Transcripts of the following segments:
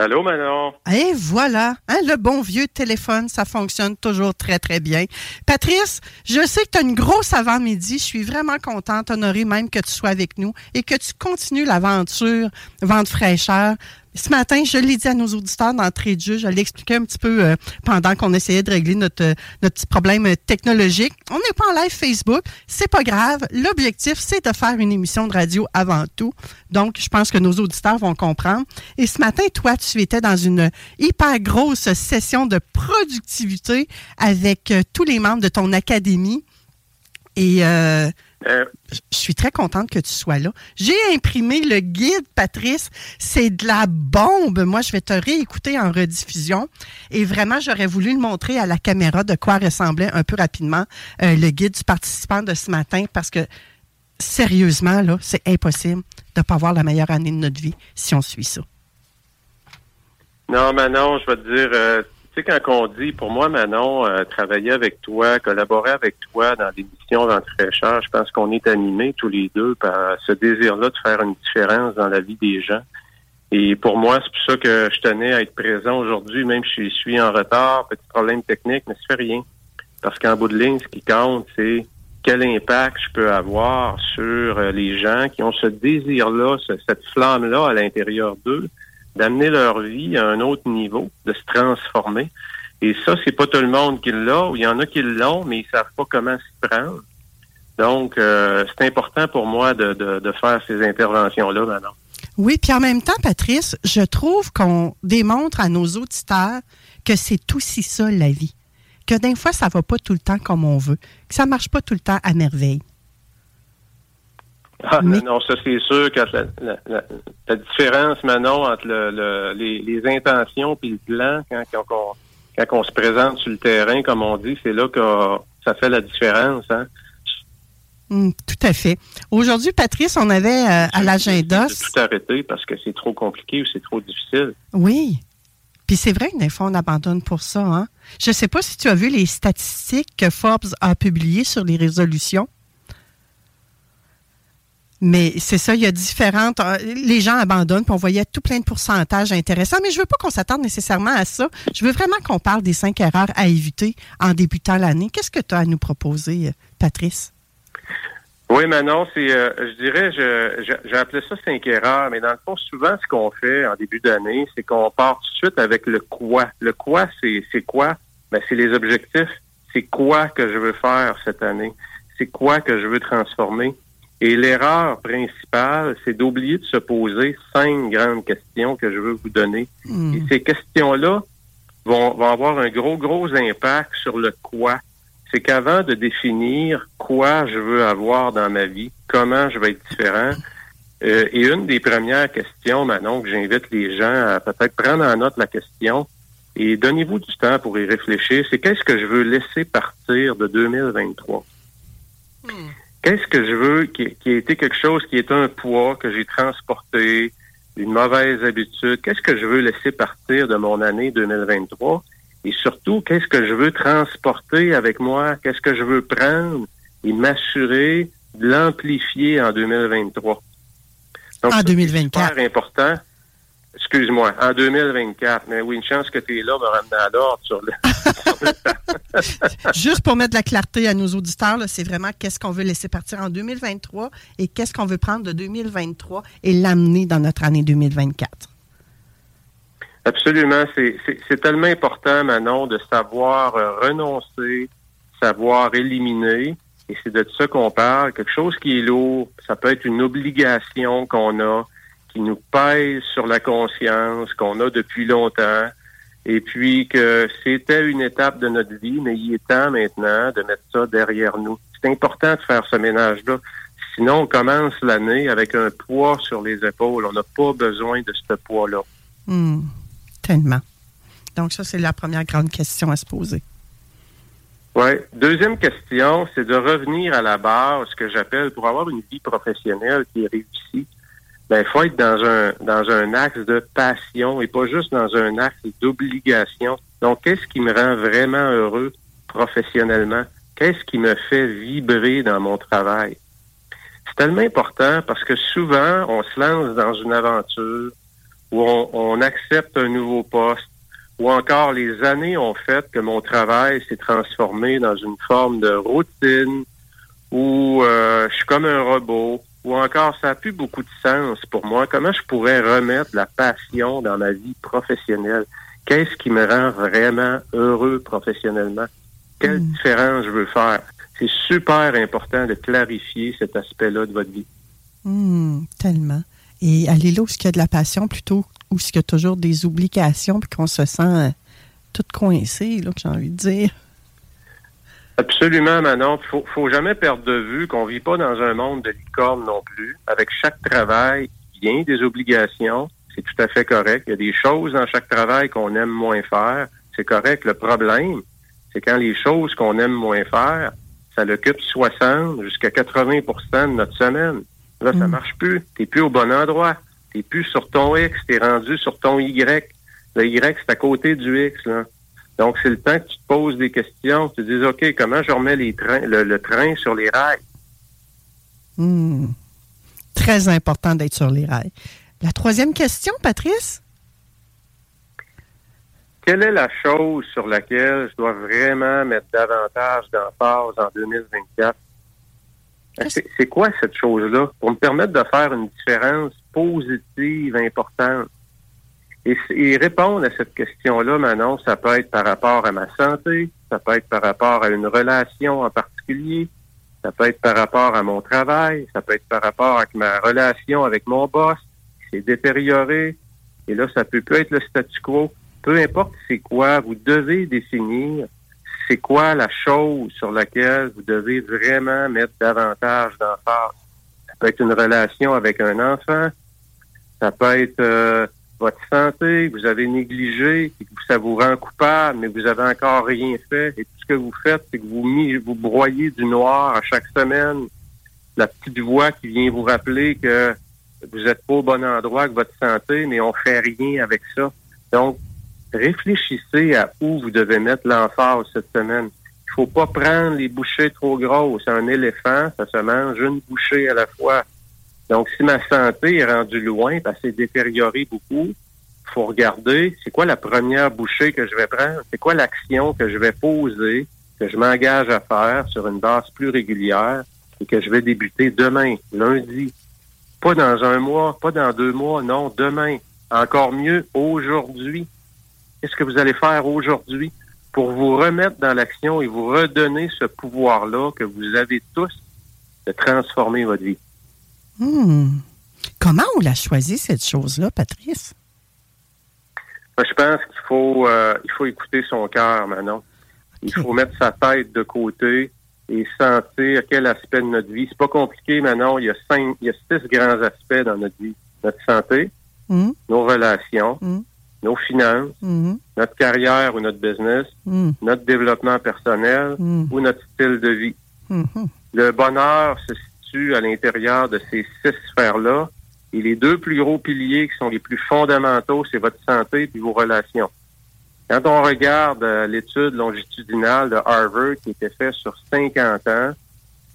Allô, Manon? Et voilà, hein, le bon vieux téléphone, ça fonctionne toujours très, très bien. Patrice, je sais que tu as une grosse avant-midi. Je suis vraiment contente, honorée même que tu sois avec nous et que tu continues l'aventure Vente fraîcheur. Ce matin, je l'ai dit à nos auditeurs d'entrée de jeu, je l'ai expliqué un petit peu euh, pendant qu'on essayait de régler notre, euh, notre petit problème euh, technologique. On n'est pas en live Facebook, c'est pas grave. L'objectif, c'est de faire une émission de radio avant tout. Donc, je pense que nos auditeurs vont comprendre. Et ce matin, toi, tu étais dans une hyper grosse session de productivité avec tous les membres de ton académie. Et Euh, je suis très contente que tu sois là. J'ai imprimé le guide, Patrice. C'est de la bombe. Moi, je vais te réécouter en rediffusion. Et vraiment, j'aurais voulu le montrer à la caméra de quoi ressemblait un peu rapidement euh, le guide du participant de ce matin parce que sérieusement, là, c'est impossible de ne pas avoir la meilleure année de notre vie si on suit ça. non, Manon, je vais te dire, euh, quand on dit, pour moi, Manon, euh, travailler avec toi, collaborer avec toi dans l'émission dans fraîcheur, je pense qu'on est animés tous les deux par ce désir-là de faire une différence dans la vie des gens. Et pour moi, c'est pour ça que je tenais à être présent aujourd'hui, même si je suis en retard, petit problème technique, mais ça fait rien. Parce qu'en bout de ligne, ce qui compte, c'est quel impact je peux avoir sur euh, les gens qui ont ce désir-là, ce- cette flamme-là à l'intérieur d'eux, d'amener leur vie à un autre niveau, de se transformer. Et ça, c'est pas tout le monde qui l'a, il y en a qui l'ont, mais ils savent pas comment s'y prendre. Donc, euh, c'est important pour moi de, de, de faire ces interventions-là maintenant. Oui, puis en même temps, Patrice, je trouve qu'on démontre à nos auditeurs que c'est aussi ça la vie. Que des fois, ça va pas tout le temps comme on veut. Que ça marche pas tout le temps à merveille. Ah, Mais- non, ça c'est sûr que la, la, la- la différence, Manon, entre le, le- les, les intentions puis le plan, quand, quand, on, quand on se présente sur le terrain, comme on dit, c'est là que ça fait la différence. Hein? Hum, tout à fait. Aujourd'hui, Patrice, on avait euh, à l'agenda. Tout arrêter parce que c'est trop compliqué ou c'est trop difficile. Oui. Puis c'est vrai que des fois, on abandonne pour ça. Hein? Je ne sais pas si tu as vu les statistiques que Forbes a publiées sur les résolutions. Mais c'est ça, il y a différentes. euh, Les gens abandonnent, puis on voyait tout plein de pourcentages intéressants. Mais je veux pas qu'on s'attarde nécessairement à ça. Je veux vraiment qu'on parle des cinq erreurs à éviter en débutant l'année. Qu'est-ce que tu as à nous proposer, euh, Patrice? Oui, Manon, c'est, euh, je dirais, je- j'ai appelé ça cinq erreurs, mais dans le fond, souvent, ce qu'on fait en début d'année, c'est qu'on part tout de suite avec le quoi. Le quoi, c'est, c'est quoi? Ben, c'est les objectifs. C'est quoi que je veux faire cette année? C'est quoi que je veux transformer? Et l'erreur principale, c'est d'oublier de se poser cinq grandes questions que je veux vous donner. Hmm. Et ces questions-là vont, vont avoir un gros, gros impact sur le quoi. C'est qu'avant de définir quoi je veux avoir dans ma vie, comment je vais être différent, euh, et une des premières questions, Manon, que j'invite les gens à peut-être prendre en note la question et donnez-vous du temps pour y réfléchir, c'est qu'est-ce que je veux laisser partir de 2023? Qu'est-ce que je veux qui, qui a été quelque chose qui est un poids que j'ai transporté, une mauvaise habitude? Qu'est-ce que je veux laisser partir de mon année 2023? Et surtout, qu'est-ce que je veux transporter avec moi? Qu'est-ce que je veux prendre et m'assurer de l'amplifier en 2023? Donc, En ça, 2024. C'est super important. Excuse-moi, en 2024. Mais oui, une chance que tu es là, me ramener à l'ordre sur, le, Juste pour mettre de la clarté à nos auditeurs, c'est vraiment qu'est-ce qu'on veut laisser partir en 2023 et qu'est-ce qu'on veut prendre de 2023 et l'amener dans notre année 2024. Absolument. C'est tellement important, Manon, de savoir euh, renoncer, savoir éliminer. Et c'est de ça qu'on parle. Quelque chose qui est lourd, ça peut être une obligation qu'on a, qui nous pèse sur la conscience, qu'on a depuis longtemps. Et puis que c'était une étape de notre vie, mais il est temps maintenant de mettre ça derrière nous. C'est important de faire ce ménage-là. Sinon, on commence l'année avec un poids sur les épaules. On n'a pas besoin de ce poids-là. Hmm. tellement. Donc, ça, c'est la première grande question à se poser. Oui. Deuxième question, c'est de revenir à la base, ce que j'appelle pour avoir une vie professionnelle qui est réussie. Ben, faut être dans un dans un axe de passion et pas juste dans un axe d'obligation. Donc, qu'est-ce qui me rend vraiment heureux professionnellement? Qu'est-ce qui me fait vibrer dans mon travail? C'est tellement important parce que souvent, on se lance dans une aventure où on, on accepte un nouveau poste, ou encore les années ont fait que mon travail s'est transformé dans une forme de routine où euh, je suis comme un robot, ou encore ça n'a plus beaucoup de sens pour moi. Comment je pourrais remettre la passion dans ma vie professionnelle? Qu'est-ce qui me rend vraiment heureux professionnellement? Quelle hmm. différence je veux faire? C'est super important de clarifier cet aspect-là de votre vie. Hmm, tellement. Et aller là où il y a de la passion plutôt où il y a toujours des obligations puis qu'on se sent euh, tout coincé, là, que j'ai envie de dire. Absolument, Manon. Il faut, faut jamais perdre de vue qu'on vit pas dans un monde de licorne non plus. Avec chaque travail, il y a des obligations. C'est tout à fait correct. Il y a des choses dans chaque travail qu'on aime moins faire. C'est correct. Le problème, c'est quand les choses qu'on aime moins faire, ça l'occupe 60 jusqu'à 80% de notre semaine. Là, ça mm. marche plus. T'es plus au bon endroit. T'es plus sur ton X, t'es rendu sur ton Y. Le Y, c'est à côté du X, là. Donc, c'est le temps que tu te poses des questions. Tu te dis, OK, comment je remets les trains, le, train sur les rails? Hmm. Très important d'être sur les rails. La troisième question, Patrice? Quelle est la chose sur laquelle je dois vraiment mettre davantage d'emphase en 2024? C'est quoi cette chose-là? Pour me permettre de faire une différence positive, importante. Et, répondre à cette question-là, Manon, ça peut être par rapport à ma santé, ça peut être par rapport à une relation en particulier, ça peut être par rapport à mon travail, ça peut être par rapport à ma relation avec mon boss qui s'est détériorée. Et là, ça peut plus être le statu quo. Peu importe c'est quoi, vous devez définir c'est quoi la chose sur laquelle vous devez vraiment mettre davantage d'emphase. Ça peut être une relation avec un enfant, ça peut être euh, votre santé vous avez négligé, ça vous rend coupable, mais vous avez encore rien fait. Et tout ce que vous faites, c'est que vous broyez du noir à chaque semaine. La petite voix qui vient vous rappeler que vous êtes pas au bon endroit avec votre santé, mais on fait rien avec ça. Donc, réfléchissez à où vous devez mettre l'emphase cette semaine. Il faut pas prendre les bouchées trop grosses. Un éléphant, ça se mange une bouchée à la fois. Donc, si ma santé est rendue loin, parce qu'elle s'est détériorée beaucoup, faut regarder c'est quoi la première bouchée que je vais prendre, c'est quoi l'action que je vais poser, que je m'engage à faire sur une base plus régulière et que je vais débuter demain, lundi? Pas dans un mois, pas dans deux mois, non, demain. Encore mieux, aujourd'hui. Qu'est-ce que vous allez faire aujourd'hui pour vous remettre dans l'action et vous redonner ce pouvoir-là que vous avez tous de transformer votre vie? Hmm. Comment on l'a choisi, cette chose-là, Patrice? Ben, je pense qu'il faut, euh, il faut écouter son cœur, Manon. Il faut mettre sa tête de côté et sentir quel aspect de notre vie. C'est pas compliqué, Manon. Il y a cinq, il y a six grands aspects dans notre vie. Notre santé, hmm. nos relations, hmm. nos finances, notre carrière ou notre business, notre développement personnel ou notre style de vie. Le bonheur se à l'intérieur de ces six sphères-là. Et les deux plus gros piliers qui sont les plus fondamentaux, c'est votre santé et vos relations. Quand on regarde euh, l'étude longitudinale de Harvard qui était faite sur 50 ans,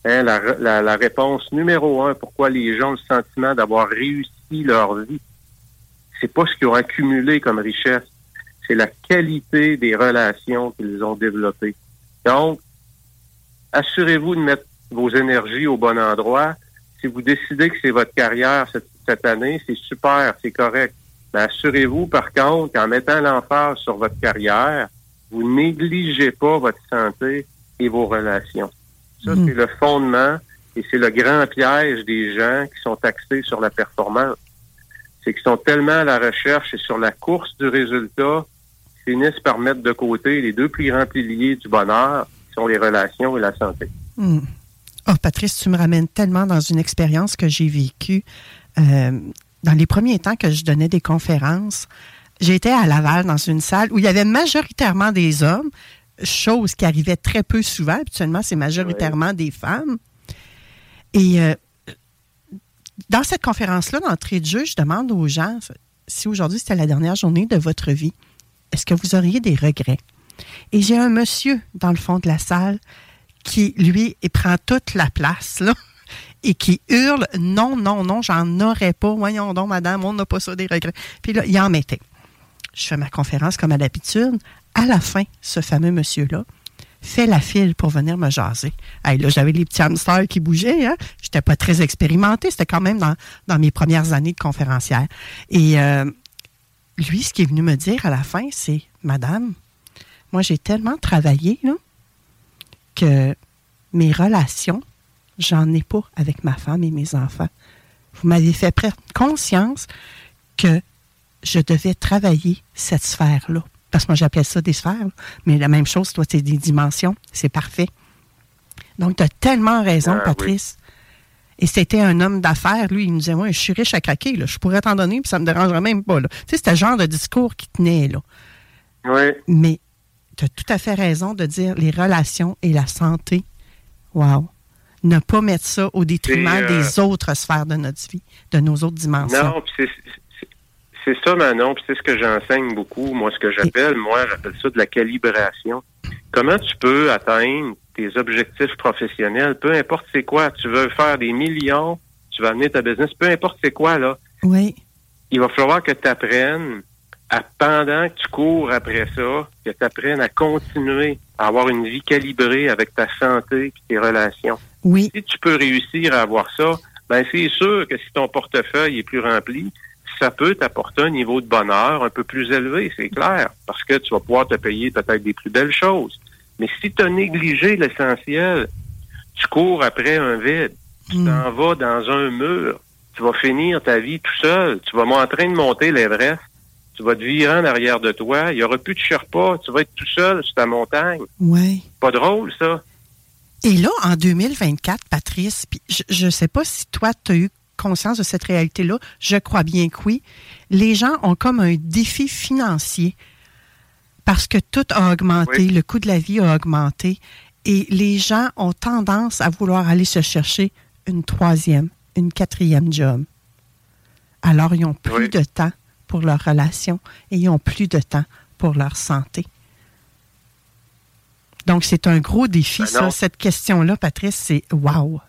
hein, la, la, réponse numéro un, pourquoi les gens ont le sentiment d'avoir réussi leur vie, c'est pas ce qu'ils ont accumulé comme richesse, c'est la qualité des relations qu'ils ont développées. Donc, assurez-vous de mettre vos énergies au bon endroit. Si vous décidez que c'est votre carrière cette, cette année, c'est super, c'est correct. Mais assurez-vous, par contre, qu'en mettant l'emphase sur votre carrière, vous négligez pas votre santé et vos relations. Ça, Mm. c'est le fondement et c'est le grand piège des gens qui sont axés sur la performance. C'est qu'ils sont tellement à la recherche et sur la course du résultat qu'ils finissent par mettre de côté les deux plus grands piliers du bonheur, qui sont les relations et la santé. Hmm. Oh, Patrice, tu me ramènes tellement dans une expérience que j'ai vécue. euh, dans les premiers temps que je donnais des conférences, j'étais à Laval dans une salle où il y avait majoritairement des hommes, chose qui arrivait très peu souvent. Habituellement, c'est majoritairement des femmes. Et euh, dans cette conférence-là, d'entrée de jeu, je demande aux gens si aujourd'hui c'était la dernière journée de votre vie, est-ce que vous auriez des regrets? Et j'ai un monsieur dans le fond de la salle qui, lui, prend toute la place, là, et qui hurle Non, non, non, j'en aurais pas. Voyons donc, madame, on n'a pas ça des regrets. Puis là, il en mettait. Je fais ma conférence comme à l'habitude. À la fin, ce fameux monsieur-là fait la file pour venir me jaser. Là, j'avais les petits hamsters qui bougeaient. Hein? Je n'étais pas très expérimentée. C'était quand même dans, mes premières années de conférencière. Et euh, lui, ce qui est venu me dire à la fin, c'est Madame, moi, j'ai tellement travaillé là, que mes relations, j'en ai pas avec ma femme et mes enfants. Vous m'avez fait prendre conscience que je devais travailler cette sphère-là. Parce que moi, j'appelle ça des sphères, mais la même chose, toi, c'est des dimensions. C'est parfait. Donc, tu as tellement raison, Ah. Patrice. Et c'était un homme d'affaires, lui, il nous disait, moi, je suis riche à craquer, là. je pourrais t'en donner, puis ça me dérangerait même pas. Là. Tu sais, c'était le genre de discours qui tenait, là. Oui. Mais tu as tout à fait raison de dire les relations et la santé. Wow. Ne pas mettre ça au détriment C'est, euh, des autres sphères de notre vie, de nos autres dimensions. Non, c'est ça, Manon, puis c'est ce que j'enseigne beaucoup. Moi, ce que j'appelle, moi, j'appelle ça de la calibration. Comment tu peux atteindre tes objectifs professionnels, peu importe c'est quoi. Tu veux faire des millions, tu vas amener ta business, peu importe c'est quoi, là. Oui, Il va falloir que tu apprennes à, pendant que tu cours après ça, que tu apprennes à continuer à avoir une vie calibrée avec ta santé et tes relations. oui, Si tu peux réussir à avoir ça, ben c'est sûr que si ton portefeuille est plus rempli, ça peut t'apporter un niveau de bonheur un peu plus élevé, c'est clair, parce que tu vas pouvoir te payer peut-être des plus belles choses. Mais si tu as négligé l'essentiel, tu cours après un vide, tu Mm. t'en vas dans un mur, tu vas finir ta vie tout seul, tu vas en train de monter l'Everest, tu vas te virer en arrière de toi, il y aura plus de Sherpa, tu vas être tout seul sur ta montagne. oui. Pas drôle, ça? Et là, en 2024, Patrice, je ne sais pas si toi, tu as eu conscience de cette réalité-là. Je crois bien que oui. Les gens ont comme un défi financier parce que tout a augmenté, Oui. le coût de la vie a augmenté et les gens ont tendance à vouloir aller se chercher une troisième, une quatrième job. Alors, ils ont plus Oui. de temps pour leurs relations et ils ont plus de temps pour leur santé. Donc, c'est un gros défi, Ben ça. Cette question-là, Patrice, c'est wow.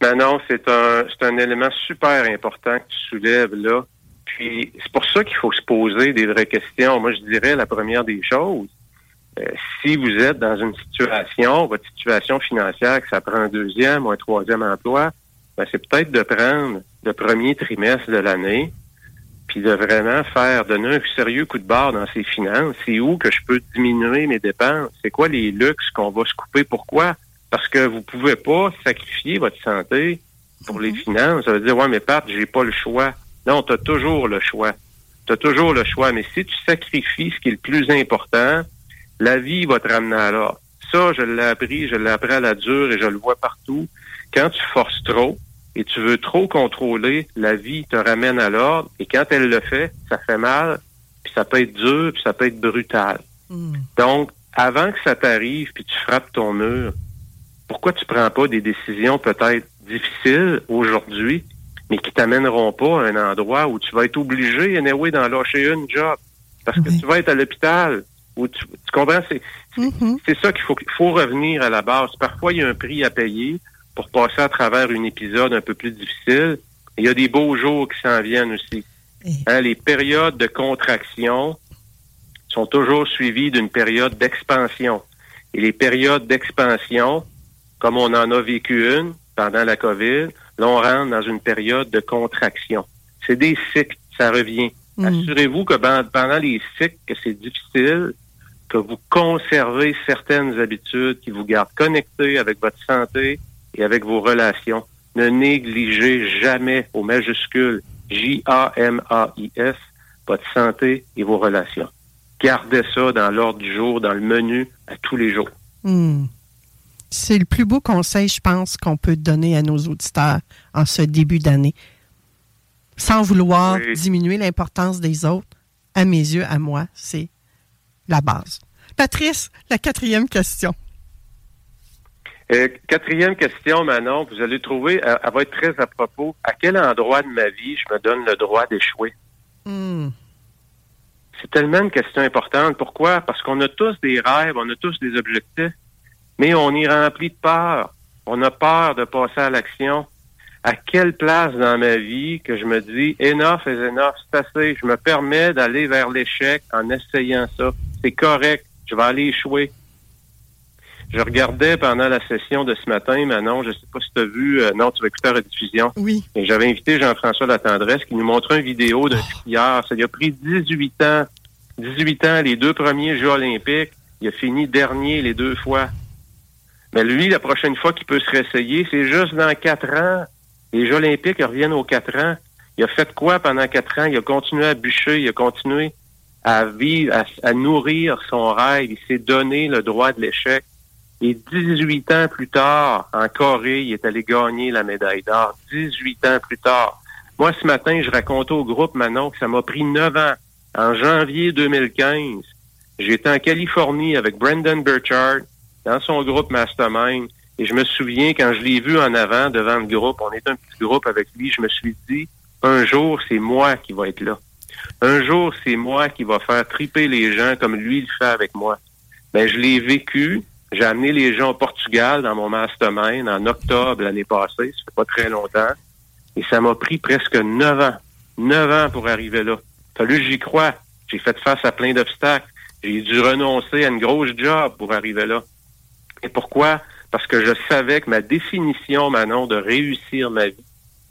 Ben non, c'est un un élément super important que tu soulèves là. Puis c'est pour ça qu'il faut se poser des vraies questions. Moi, je dirais la première des choses. euh, si vous êtes dans une situation, votre situation financière, que ça prend un deuxième ou un troisième emploi, ben c'est peut-être de prendre le premier trimestre de l'année, puis de vraiment faire donner un sérieux coup de barre dans ses finances. C'est où que je peux diminuer mes dépenses? C'est quoi les luxes qu'on va se couper? Pourquoi? Parce que vous pouvez pas sacrifier votre santé pour les finances. Ça veut dire, ouais, mais Pat, j'ai pas le choix. Non, tu as toujours le choix. Tu as toujours le choix. Mais si tu sacrifies ce qui est le plus important, la vie va te ramener à l'ordre. Ça, je l'ai appris, je l'ai appris à la dure et je le vois partout. Quand tu forces trop et tu veux trop contrôler, la vie te ramène à l'ordre. Et quand elle le fait, ça fait mal, puis ça peut être dur, puis ça peut être brutal. Donc, avant que ça t'arrive, puis tu frappes ton mur, pourquoi tu prends pas des décisions peut-être difficiles aujourd'hui, mais qui t'amèneront pas à un endroit où tu vas être obligé, anyway, d'en lâcher une job, parce que Oui. tu vas être à l'hôpital, où tu, tu comprends? C'est, Mhm. c'est ça qu'il faut, faut revenir à la base. Parfois, il y a un prix à payer pour passer à travers un épisode un peu plus difficile. Il y a des beaux jours qui s'en viennent aussi. Et- Hein, les périodes de contraction, sont toujours suivies d'une période d'expansion. Et les périodes d'expansion, comme on en a vécu une pendant la COVID, l'on rentre dans une période de contraction. C'est des cycles, ça revient. Mm. Assurez-vous que pendant les cycles, que c'est difficile, que vous conservez certaines habitudes qui vous gardent connectés avec votre santé et avec vos relations. Ne négligez jamais au majuscule J-A-M-A-I-S votre santé et vos relations. Gardez ça dans l'ordre du jour, dans le menu, à tous les jours. Hmm. C'est le plus beau conseil, je pense, qu'on peut donner à nos auditeurs en ce début d'année. Sans vouloir diminuer l'importance des autres, à mes yeux, à moi, c'est la base. Patrice, la quatrième question. Euh, quatrième question, Manon, vous allez trouver, euh, elle, va être très à propos. À quel endroit de ma vie je me donne le droit d'échouer? Hmm. C'est tellement une question importante. Pourquoi? Parce qu'on a tous des rêves, on a tous des objectifs, mais on est rempli de peur. On a peur de passer à l'action. À quelle place dans ma vie que je me dis enough is enough, c'est assez. Je me permets d'aller vers l'échec en essayant ça. C'est correct. Je vais aller échouer. Je regardais pendant la session de ce matin, Manon, je ne sais pas si tu as vu, euh, non, tu vas écouter la diffusion. Oui. J'avais invité Jean-François Latendresse qui nous montrait une vidéo d'un skieur. Ça lui a pris 18 ans. 18 ans, les deux premiers Jeux olympiques. Il a fini dernier les deux fois. Mais lui, la prochaine fois qu'il peut se réessayer, c'est juste dans quatre ans. Les Jeux olympiques reviennent aux quatre ans. Il a fait quoi pendant quatre ans? Il a continué à bûcher, il a continué à vivre, à nourrir son rêve. Il s'est donné le droit de l'échec. Et 18 ans plus tard, en Corée, il est allé gagner la médaille d'or. 18 ans plus tard. Moi, ce matin, je racontais au groupe Manon que ça m'a pris 9 ans. En janvier 2015, j'étais en Californie avec Brendan Burchard dans son groupe Mastermind. Et je me souviens, quand je l'ai vu en avant devant le groupe, on est un petit groupe avec lui, je me suis dit, un jour, c'est moi qui va être là. Un jour, c'est moi qui va faire triper les gens comme lui le fait avec moi. Ben, je l'ai vécu, j'ai amené les gens au Portugal dans mon mastermind en octobre l'année passée, ça fait pas très longtemps. Et ça m'a pris presque neuf ans. Neuf ans pour arriver là. Fallu que j'y crois. J'ai fait face à plein d'obstacles. J'ai dû renoncer à une grosse job pour arriver là. Et pourquoi? Parce que je savais que ma définition, Manon, de réussir ma vie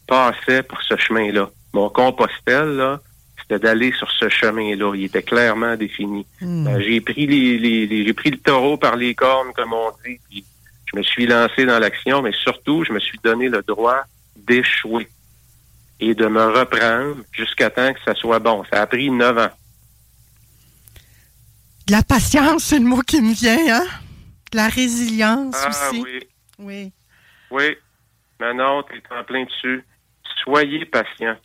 passait pour ce chemin-là. Mon compostel, là, c'était d'aller sur ce chemin-là. Il était clairement défini. Hmm. Ben, j'ai pris les, j'ai pris le taureau par les cornes, comme on dit, puis je me suis lancé dans l'action, mais surtout, je me suis donné le droit d'échouer et de me reprendre jusqu'à temps que ça soit bon. Ça a pris neuf ans. De la patience, c'est le mot qui me vient, hein? De la résilience ah, aussi. Oui. Oui. Oui. Maintenant, tu es en plein dessus. Soyez patient.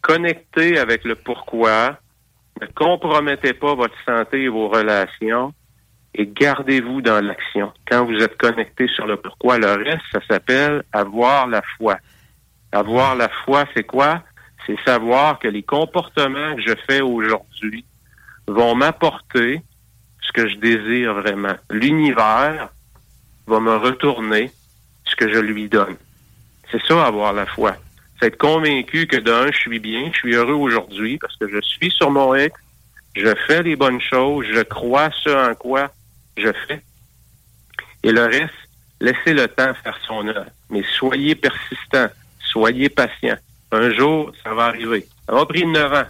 Connectez avec le pourquoi. Ne compromettez pas votre santé et vos relations et gardez-vous dans l'action. Quand vous êtes connecté sur le pourquoi, le reste, ça s'appelle avoir la foi. Avoir la foi, c'est quoi? C'est savoir que les comportements que je fais aujourd'hui vont m'apporter ce que je désire vraiment. L'univers va me retourner ce que je lui donne. C'est ça, avoir la foi c'est être convaincu que d'un, je suis bien, je suis heureux aujourd'hui parce que je suis sur mon ex, je fais les bonnes choses, je crois ce en quoi je fais. Et le reste, laissez le temps faire son œuvre. Mais soyez persistant, soyez patient. Un jour, ça va arriver. Ça m'a pris neuf ans.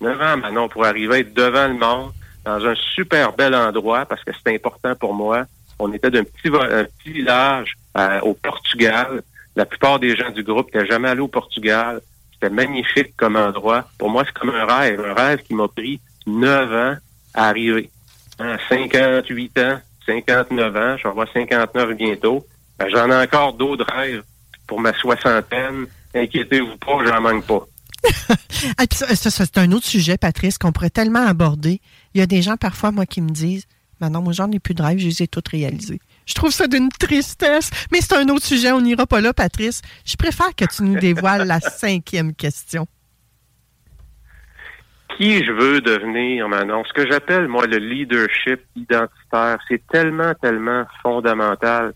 Neuf ans maintenant pour arriver à être devant le monde, dans un super bel endroit, parce que c'est important pour moi. On était d'un petit, un petit village euh, au Portugal. La plupart des gens du groupe n'étaient jamais allés au Portugal. C'était magnifique comme endroit. Pour moi, c'est comme un rêve, un rêve qui m'a pris neuf ans à arriver. À 58 ans, 59 ans, je vais avoir 59 bientôt. Ben, j'en ai encore d'autres rêves pour ma soixantaine. Inquiétez-vous pas, j'en manque pas. Ah, c'est un autre sujet, Patrice, qu'on pourrait tellement aborder. Il y a des gens parfois, moi, qui me disent Maintenant, moi, j'en ai plus de rêves, je les ai toutes réalisés. Je trouve ça d'une tristesse. Mais c'est un autre sujet, on n'ira pas là, Patrice. Je préfère que tu nous dévoiles la cinquième question. Qui je veux devenir, Manon? Ce que j'appelle, moi, le leadership identitaire, c'est tellement, tellement fondamental.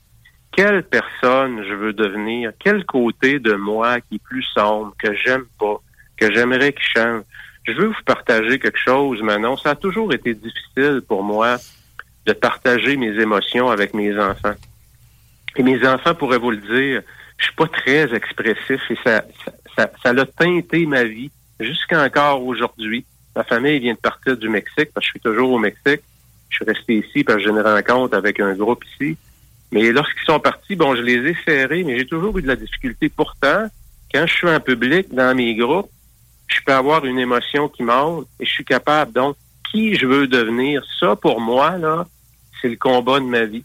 Quelle personne je veux devenir? Quel côté de moi qui est plus sombre, que j'aime pas, que j'aimerais qu'il change? Je veux vous partager quelque chose, Manon. Ça a toujours été difficile pour moi de partager mes émotions avec mes enfants. Et mes enfants pourraient vous le dire, je suis pas très expressif et ça, ça, ça, a teinté ma vie jusqu'à encore aujourd'hui. Ma famille vient de partir du Mexique parce que je suis toujours au Mexique. Je suis resté ici parce que j'ai une rencontre avec un groupe ici. Mais lorsqu'ils sont partis, bon, je les ai serrés, mais j'ai toujours eu de la difficulté. Pourtant, quand je suis en public, dans mes groupes, je peux avoir une émotion qui monte et je suis capable. Donc, qui je veux devenir, ça, pour moi, là, c'est le combat de ma vie.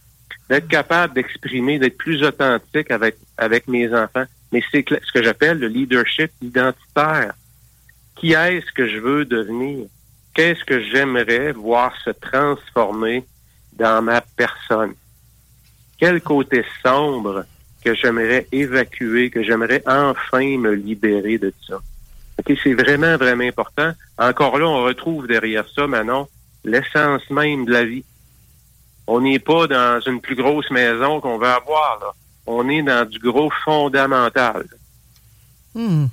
D'être capable d'exprimer, d'être plus authentique avec, avec mes enfants. Mais c'est ce que j'appelle le leadership identitaire. Qui est-ce que je veux devenir? Qu'est-ce que j'aimerais voir se transformer dans ma personne? Quel côté sombre que j'aimerais évacuer, que j'aimerais enfin me libérer de ça? C'est vraiment, vraiment important. Encore là, on retrouve derrière ça, Manon, l'essence même de la vie. On n'est pas dans une plus grosse maison qu'on veut avoir, là. On est dans du gros fondamental. Hmm.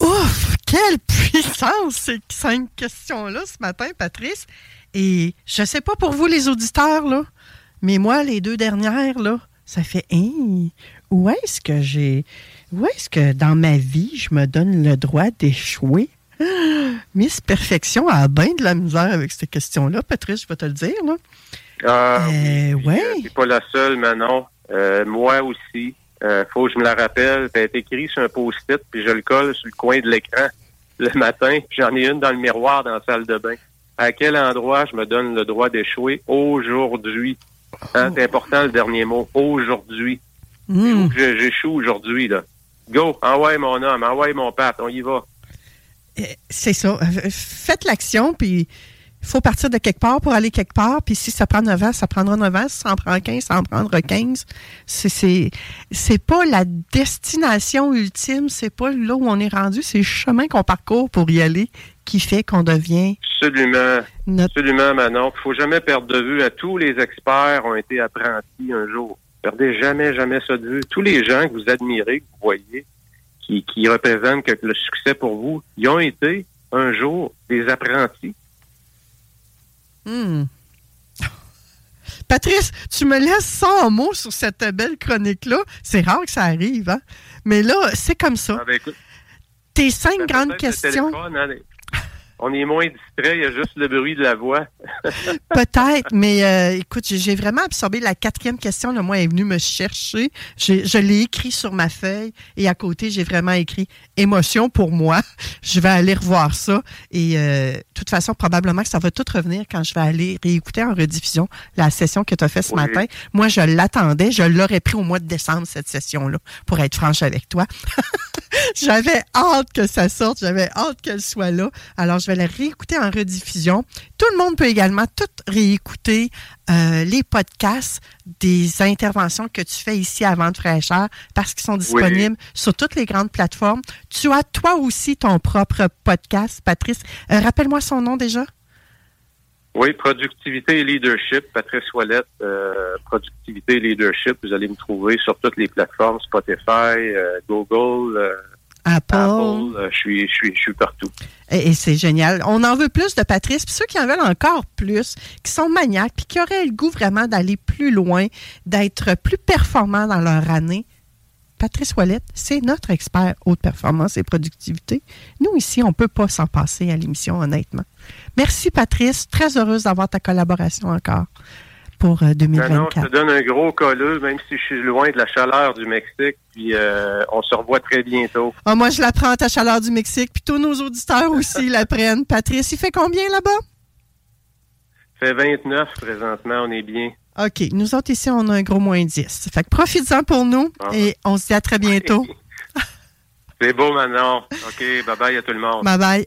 Ouf! Quelle puissance ces cinq questions-là ce matin, Patrice. Et je sais pas pour vous, les auditeurs, là, mais moi, les deux dernières, là, ça fait hein, où est-ce que j'ai où est-ce que dans ma vie, je me donne le droit d'échouer? Miss Perfection a bien de la misère avec ces questions-là, Patrice, je vais te le dire. Là. Ah, euh, ouais. C'est pas la seule, Manon. Euh, moi aussi. Euh, faut que je me la rappelle. Ça a été écrit sur un post-it, puis je le colle sur le coin de l'écran le matin. J'en ai une dans le miroir dans la salle de bain. À quel endroit je me donne le droit d'échouer aujourd'hui? Hein, c'est important le dernier mot. Aujourd'hui. Mm. J'échoue aujourd'hui, là. Go, envoie mon homme, envoie mon pâte, on y va. Eh, c'est ça. Euh, faites l'action, puis il faut partir de quelque part pour aller quelque part. Puis si ça prend 9 ans, ça prendra 9 ans. Si ça en prend 15, ça en prendra 15. C'est, c'est, pas la destination ultime. C'est pas là où on est rendu. C'est le chemin qu'on parcourt pour y aller qui fait qu'on devient. Absolument. Absolument, Manon. Il faut jamais perdre de vue. À tous les experts ont été apprentis un jour. Perdez jamais, jamais ça de vue. Tous les gens que vous admirez, que vous voyez, qui, qui représentent que le succès pour vous, ils ont été un jour des apprentis. Hmm. Patrice, tu me laisses sans mots sur cette belle chronique-là. C'est rare que ça arrive, hein? Mais là, c'est comme ça. Ah ben, Tes cinq grandes questions on est moins distrait, il y a juste le bruit de la voix. Peut-être, mais euh, écoute, j'ai vraiment absorbé la quatrième question. Le moi est venu me chercher. Je l'ai écrit sur ma feuille et à côté, j'ai vraiment écrit émotion pour moi. Je vais aller revoir ça. Et euh, de toute façon, probablement que ça va tout revenir quand je vais aller réécouter en rediffusion la session que tu as faite ce matin. Moi, je l'attendais. Je l'aurais pris au mois de décembre, cette session-là, pour être franche avec toi. J'avais hâte que ça sorte. J'avais hâte qu'elle soit là. Alors, je vais la réécouter en rediffusion. Tout le monde peut également tout réécouter euh, les podcasts des interventions que tu fais ici à Vente fraîcheur parce qu'ils sont disponibles sur toutes les grandes plateformes. Tu as toi aussi ton propre podcast, Patrice. Euh, rappelle-moi son nom déjà. Oui, productivité et leadership. Patrice Ouellette, euh, productivité et leadership. Vous allez me trouver sur toutes les plateformes, Spotify, Google, Apple. Apple je, suis, je, suis, je suis partout. Et, c'est génial. On en veut plus de Patrice. Puis ceux qui en veulent encore plus, qui sont maniaques, puis qui auraient le goût vraiment d'aller plus loin, d'être plus performants dans leur année, Patrice Ouellette, c'est notre expert haute performance et productivité. Nous, ici, on ne peut pas s'en passer à l'émission, honnêtement. Merci, Patrice. Très heureuse d'avoir ta collaboration encore pour 2024. Euh, non, je te donne un gros colleux, même si je suis loin de la chaleur du Mexique. Puis euh, on se revoit très bientôt. Ah, moi, je la prends, ta chaleur du Mexique. Puis tous nos auditeurs aussi la prennent. Patrice, il fait combien là-bas? Il fait 29 présentement. On est bien. OK. Nous autres, ici, on a un gros moins 10. Fait que profites-en pour nous ah. et on se dit à très bientôt. C'est beau, Manon. OK. Bye-bye à tout le monde. Bye-bye.